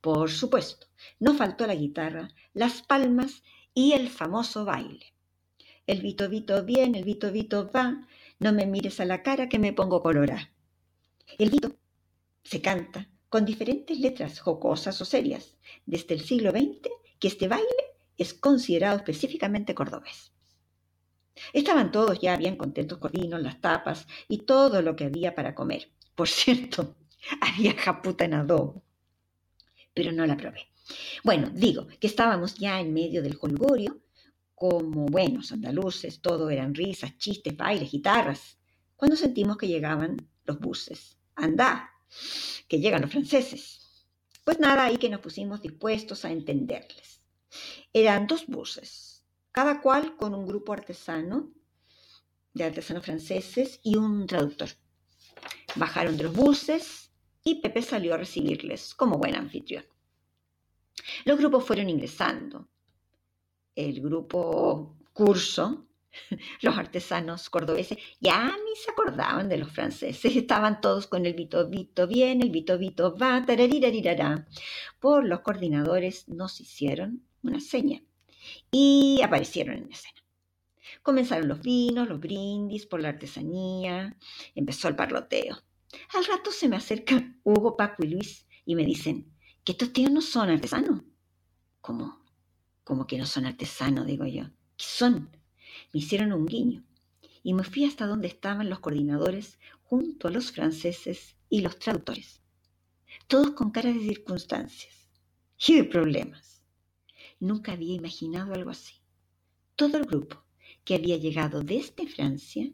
Por supuesto, no faltó la guitarra, las palmas y el famoso baile. El vito vito bien, el vito vito va, no me mires a la cara que me pongo colorada. El vito se canta, con diferentes letras jocosas o serias, desde el siglo XX, que este baile es considerado específicamente cordobés. Estaban todos ya bien contentos con vino, las tapas y todo lo que había para comer. Por cierto, había japuta en adobo, pero no la probé. Bueno, digo que estábamos ya en medio del holgorio, como buenos andaluces, todo eran risas, chistes, bailes, guitarras, cuando sentimos que llegaban los buses. Anda, que llegan los franceses. Pues nada, ahí que nos pusimos dispuestos a entenderles. Eran dos buses, cada cual con un grupo artesano, de artesanos franceses y un traductor. Bajaron de los buses y Pepe salió a recibirles como buen anfitrión. Los grupos fueron ingresando. El grupo curso Los artesanos cordobeses ya ni se acordaban de los franceses, estaban todos con el vito vito bien, el vito vito va, tararirarirará. Por los coordinadores nos hicieron una seña y aparecieron en escena. Comenzaron los vinos, los brindis por la artesanía, empezó el parloteo. Al rato se me acercan Hugo, Paco y Luis y me dicen que estos tíos no son artesanos. ¿Cómo? ¿Cómo que no son artesanos? Digo yo. ¿Qué son? Me hicieron un guiño y me fui hasta donde estaban los coordinadores junto a los franceses y los traductores, todos con cara de circunstancias y de problemas. Nunca había imaginado algo así. Todo el grupo que había llegado desde Francia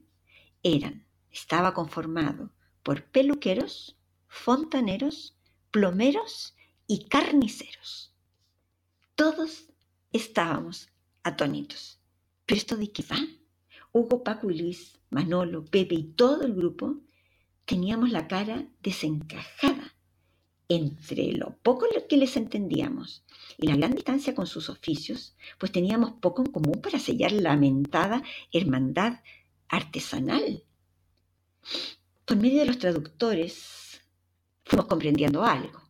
estaba conformado por peluqueros, fontaneros, plomeros y carniceros. Todos estábamos atónitos. ¿Pero esto de qué va? Hugo, Paco y Luis, Manolo, Pepe y todo el grupo teníamos la cara desencajada entre lo poco que les entendíamos y la gran distancia con sus oficios, pues teníamos poco en común para sellar la lamentada hermandad artesanal. Por medio de los traductores fuimos comprendiendo algo.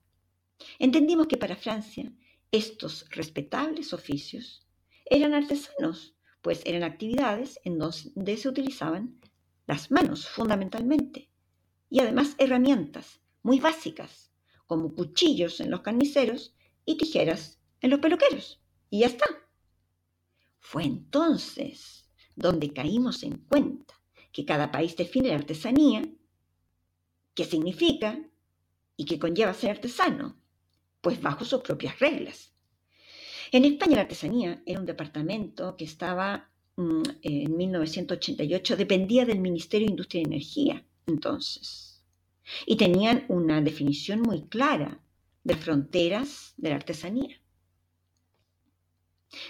Entendimos que para Francia estos respetables oficios eran artesanos pues eran actividades en donde se utilizaban las manos fundamentalmente y además herramientas muy básicas como cuchillos en los carniceros y tijeras en los peluqueros. Y ya está. Fue entonces donde caímos en cuenta que cada país define la artesanía, qué significa y qué conlleva ser artesano, pues bajo sus propias reglas. En España la artesanía era un departamento que estaba mm, en 1988, dependía del Ministerio de Industria y Energía entonces. Y tenían una definición muy clara de fronteras de la artesanía.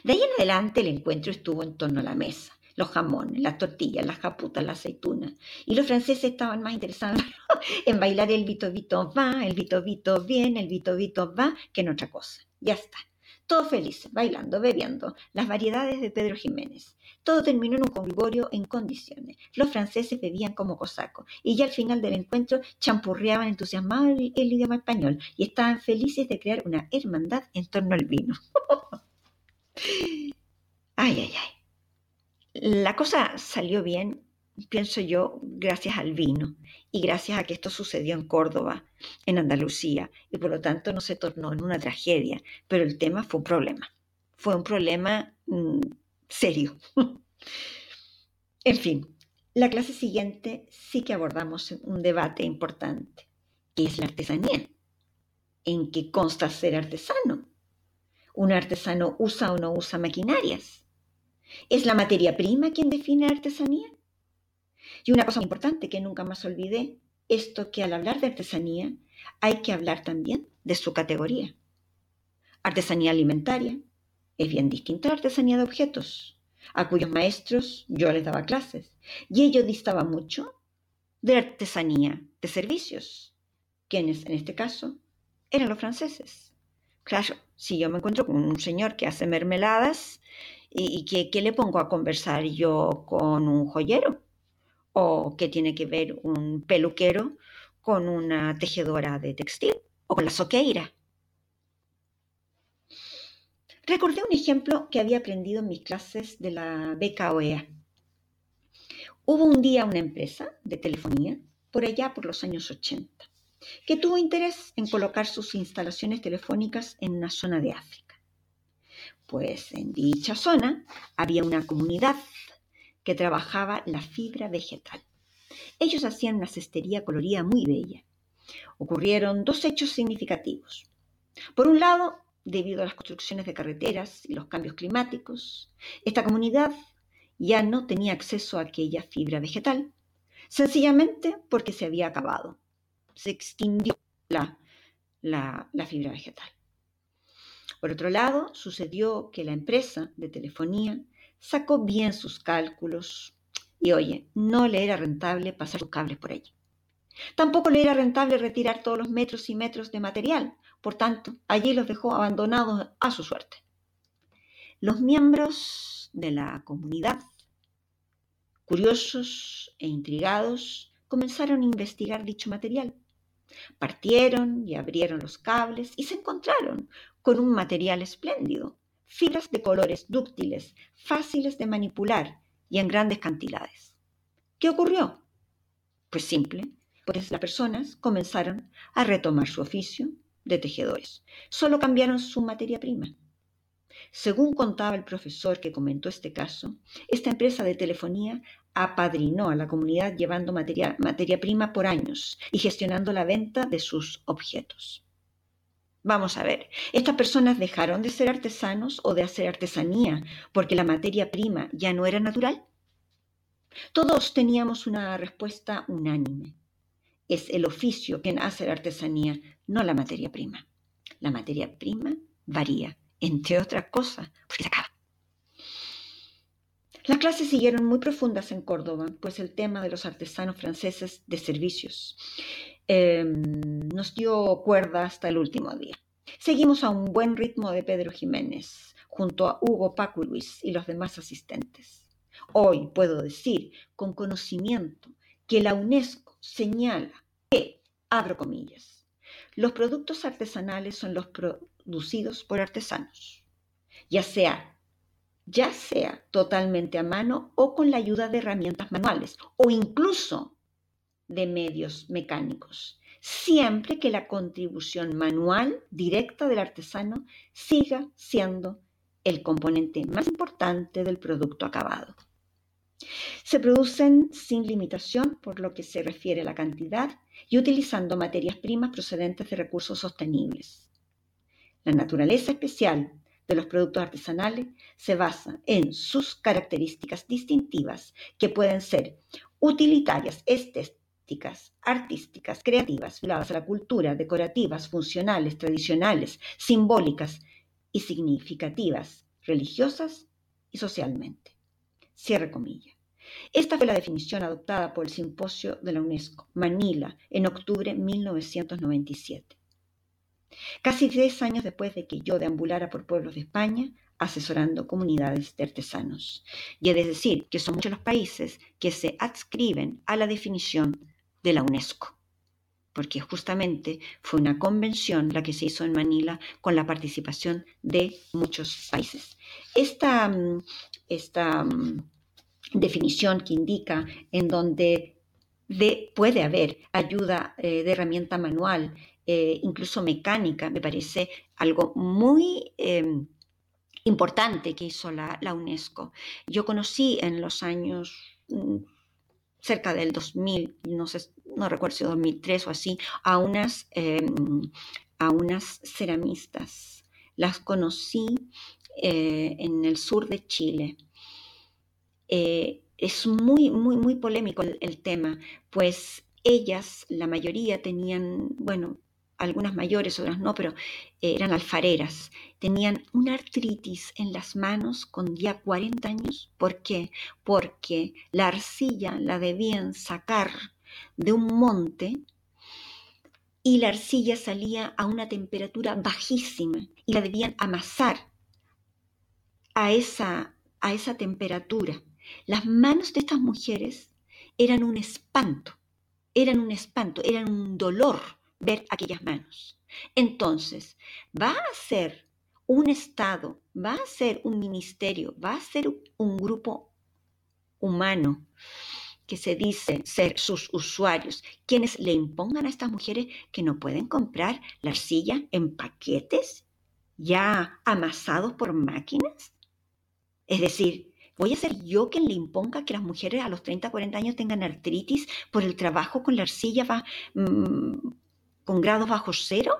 De ahí en adelante el encuentro estuvo en torno a la mesa, los jamones, las tortillas, las japutas, las aceitunas. Y los franceses estaban más interesados en bailar el vito vito va, el vito vito bien, el vito vito va, que en otra cosa. Ya está. Todos felices, bailando, bebiendo, las variedades de Pedro Jiménez. Todo terminó en un convivorio en condiciones. Los franceses bebían como cosacos y ya al final del encuentro champurreaban entusiasmados el, el idioma español y estaban felices de crear una hermandad en torno al vino. ay, ay, ay. La cosa salió bien pienso yo, gracias al vino y gracias a que esto sucedió en Córdoba, en Andalucía, y por lo tanto no se tornó en una tragedia, pero el tema fue un problema, fue un problema mm, serio. en fin, la clase siguiente sí que abordamos un debate importante, que es la artesanía. ¿En qué consta ser artesano? ¿Un artesano usa o no usa maquinarias? ¿Es la materia prima quien define artesanía? Y una cosa importante que nunca más olvidé, esto que al hablar de artesanía hay que hablar también de su categoría. Artesanía alimentaria es bien distinta a la artesanía de objetos, a cuyos maestros yo les daba clases, y ello distaba mucho de la artesanía de servicios, quienes en este caso eran los franceses. Claro, si yo me encuentro con un señor que hace mermeladas, ¿y, que, qué le pongo a conversar yo con un joyero? O qué tiene que ver un peluquero con una tejedora de textil o con la soqueira. Recordé un ejemplo que había aprendido en mis clases de la beca OEA. Hubo un día una empresa de telefonía, por allá por los años 80, que tuvo interés en colocar sus instalaciones telefónicas en una zona de África. Pues en dicha zona había una comunidad que trabajaba la fibra vegetal. Ellos hacían una cestería colorida muy bella. Ocurrieron dos hechos significativos. Por un lado, debido a las construcciones de carreteras y los cambios climáticos, esta comunidad ya no tenía acceso a aquella fibra vegetal, sencillamente porque se había acabado. Se extinguió la, la, la fibra vegetal. Por otro lado, sucedió que la empresa de telefonía sacó bien sus cálculos y oye, no le era rentable pasar sus cables por allí. Tampoco le era rentable retirar todos los metros y metros de material, por tanto, allí los dejó abandonados a su suerte. Los miembros de la comunidad, curiosos e intrigados, comenzaron a investigar dicho material. Partieron y abrieron los cables y se encontraron con un material espléndido, fibras de colores dúctiles, fáciles de manipular y en grandes cantidades. ¿Qué ocurrió? Pues simple, pues las personas comenzaron a retomar su oficio de tejedores. Solo cambiaron su materia prima. Según contaba el profesor que comentó este caso, esta empresa de telefonía apadrinó a la comunidad llevando materia, materia prima por años y gestionando la venta de sus objetos. Vamos a ver, ¿estas personas dejaron de ser artesanos o de hacer artesanía porque la materia prima ya no era natural? Todos teníamos una respuesta unánime. Es el oficio quien hace la artesanía, no la materia prima. La materia prima varía, entre otras cosas, porque se acaba. Las clases siguieron muy profundas en Córdoba, pues el tema de los artesanos franceses de servicios em, nos dio cuerda hasta el último día. Seguimos a un buen ritmo de Pedro Jiménez, junto a Hugo Paco Luis y los demás asistentes. Hoy puedo decir con conocimiento que la UNESCO señala que, abro comillas, los productos artesanales son los producidos por artesanos, ya sea ya sea totalmente a mano o con la ayuda de herramientas manuales o incluso de medios mecánicos, siempre que la contribución manual directa del artesano siga siendo el componente más importante del producto acabado. Se producen sin limitación por lo que se refiere a la cantidad y utilizando materias primas procedentes de recursos sostenibles. La naturaleza especial de los productos artesanales se basa en sus características distintivas que pueden ser utilitarias, artísticas, creativas, vinculadas a la cultura, decorativas, funcionales, tradicionales, simbólicas y significativas, religiosas y socialmente. Cierre comilla. Esta fue la definición adoptada por el Simposio de la UNESCO, Manila, en octubre de 1997. Casi diez años después de que yo deambulara por pueblos de España, asesorando comunidades de artesanos. Y de decir que son muchos los países que se adscriben a la definición de la UNESCO, porque justamente fue una convención la que se hizo en Manila con la participación de muchos países. Esta, mm, esta mm, definición que indica en donde puede haber ayuda eh, de herramienta manual eh, incluso mecánica, me parece algo muy em, importante que hizo la, UNESCO. Yo conocí en los años mm, cerca del 2000, no, sé, no recuerdo si 2003 o así, a unas, em, a unas ceramistas. Las conocí eh, en el sur de Chile. Eh, es muy, muy, muy polémico el, tema, pues ellas, la mayoría, tenían, bueno, algunas mayores, otras no, pero eh, eran alfareras, tenían una artritis en las manos con ya 40 años. ¿Por qué? Porque la arcilla la debían sacar de un monte y la arcilla salía a una temperatura bajísima y la debían amasar a esa, a esa temperatura. Las manos de estas mujeres eran un espanto, eran un espanto, eran un dolor ver aquellas manos. Entonces, va a ser un Estado, va a ser un ministerio, va a ser un grupo humano que se dice ser sus usuarios, quienes le impongan a estas mujeres que no pueden comprar la arcilla en paquetes ya amasados por máquinas. Es decir, ¿voy a ser yo quien le imponga que las mujeres a los 30, 40 años tengan artritis por el trabajo con la arcilla mm, con grados bajo cero,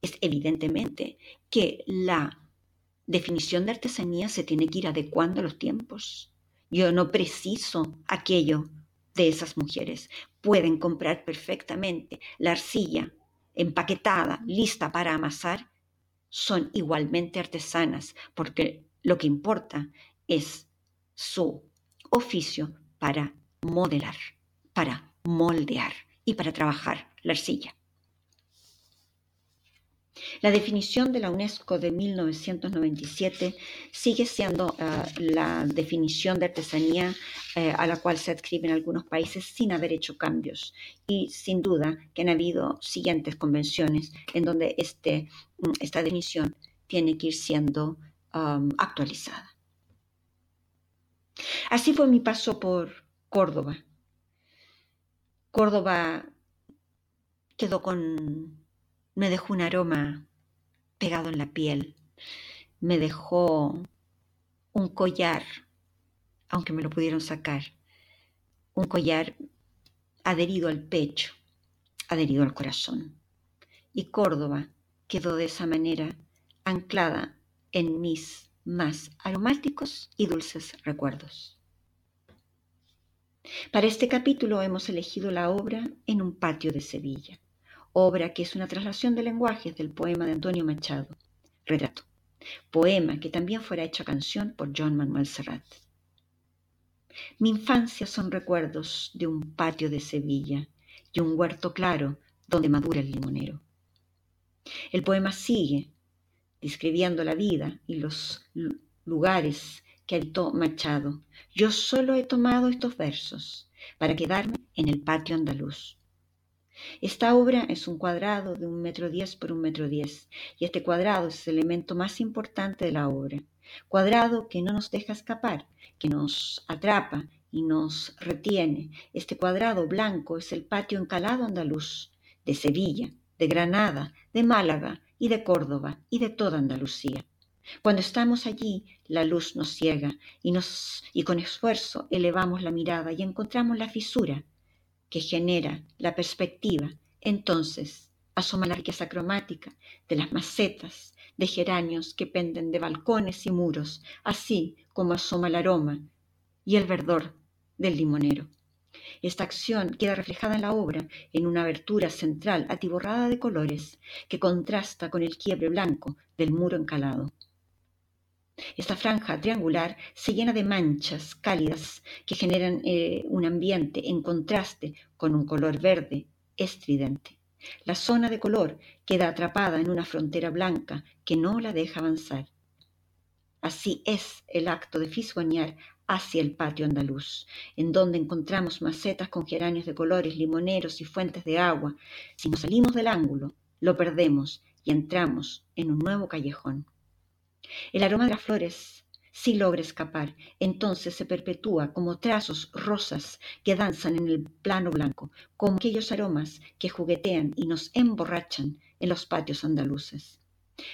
es evidentemente que la definición de artesanía se tiene que ir adecuando a los tiempos. Yo no preciso aquello de esas mujeres. Pueden comprar perfectamente la arcilla empaquetada, lista para amasar. Son igualmente artesanas porque lo que importa es su oficio para modelar, para moldear y para trabajar la. La definición de la UNESCO de 1997 sigue siendo ah, la definición de artesanía eh, a la cual se adscriben algunos países sin haber hecho cambios. Y sin duda que han habido siguientes convenciones en donde este, mm, esta definición tiene que ir siendo actualizada. Así fue mi paso por Córdoba. Córdoba quedó con... me dejó un aroma pegado en la piel, me dejó un collar, aunque me lo pudieron sacar, un collar adherido al pecho, adherido al corazón. Y Córdoba quedó de esa manera anclada en mis más aromáticos y dulces recuerdos. Para este capítulo hemos elegido la obra En un patio de Sevilla, obra que es una traslación de lenguajes del poema de Antonio Machado, Retrato, poema que también fuera hecho canción por John Manuel Serrat. Mi infancia son recuerdos de un patio de Sevilla y un huerto claro donde madura el limonero. El poema sigue describiendo la vida y los lugares que habitó Machado. Yo solo he tomado estos versos para quedarme en el patio andaluz. Esta obra es un cuadrado de un metro diez por un metro diez, y este cuadrado es el elemento más importante de la obra. Cuadrado que no nos deja escapar, que nos atrapa y nos retiene. Este cuadrado blanco es el patio encalado andaluz de Sevilla, de Granada, de Málaga y de Córdoba y de toda Andalucía. Cuando estamos allí, la luz nos ciega y, nos, y con esfuerzo elevamos la mirada y encontramos la fisura que genera la perspectiva. Entonces asoma la riqueza cromática de las macetas, de geranios que penden de balcones y muros, así como asoma el aroma y el verdor del limonero. Esta acción queda reflejada en la obra en una abertura central atiborrada de colores que contrasta con el quiebre blanco del muro encalado. Esta franja triangular se llena de manchas cálidas que generan eh, un ambiente en contraste con un color verde estridente. La zona de color queda atrapada en una frontera blanca que no la deja avanzar. Así es el acto de fisgonear hacia el patio andaluz, en donde encontramos macetas con geranios de colores, limoneros y fuentes de agua. Si nos salimos del ángulo, lo perdemos y entramos en un nuevo callejón. El aroma de las flores si logra escapar, entonces se perpetúa como trazos rosas que danzan en el plano blanco, como aquellos aromas que juguetean y nos emborrachan en los patios andaluces.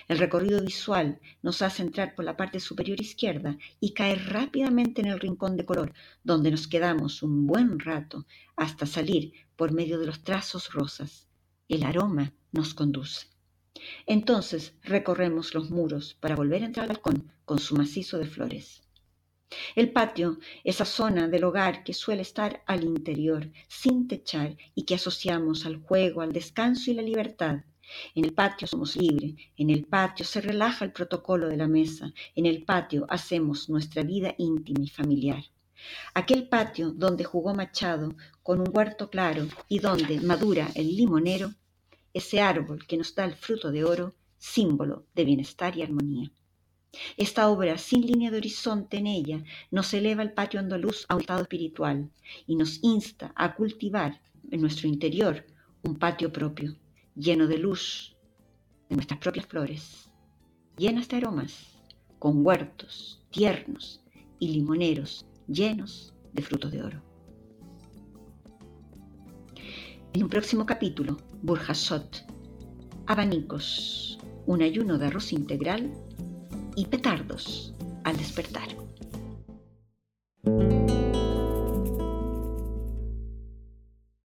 El recorrido visual nos hace entrar por la parte superior izquierda y caer rápidamente en el rincón de color, donde nos quedamos un buen rato hasta salir por medio de los trazos rosas. El aroma nos conduce. Entonces recorremos los muros para volver a entrar al balcón con su macizo de flores. El patio, esa zona del hogar que suele estar al interior, sin techar y que asociamos al juego, al descanso y la libertad, en el patio somos libres, en el patio se relaja el protocolo de la mesa, en el patio hacemos nuestra vida íntima y familiar. Aquel patio donde jugó Machado con un huerto claro y donde madura el limonero, ese árbol que nos da el fruto de oro, símbolo de bienestar y armonía. Esta obra sin línea de horizonte en ella nos eleva el patio andaluz a un estado espiritual y nos insta a cultivar en nuestro interior un patio propio, lleno de luz, de nuestras propias flores, llenas de aromas, con huertos tiernos y limoneros llenos de frutos de oro. En un próximo capítulo, burjasot, abanicos, un ayuno de arroz integral y petardos al despertar.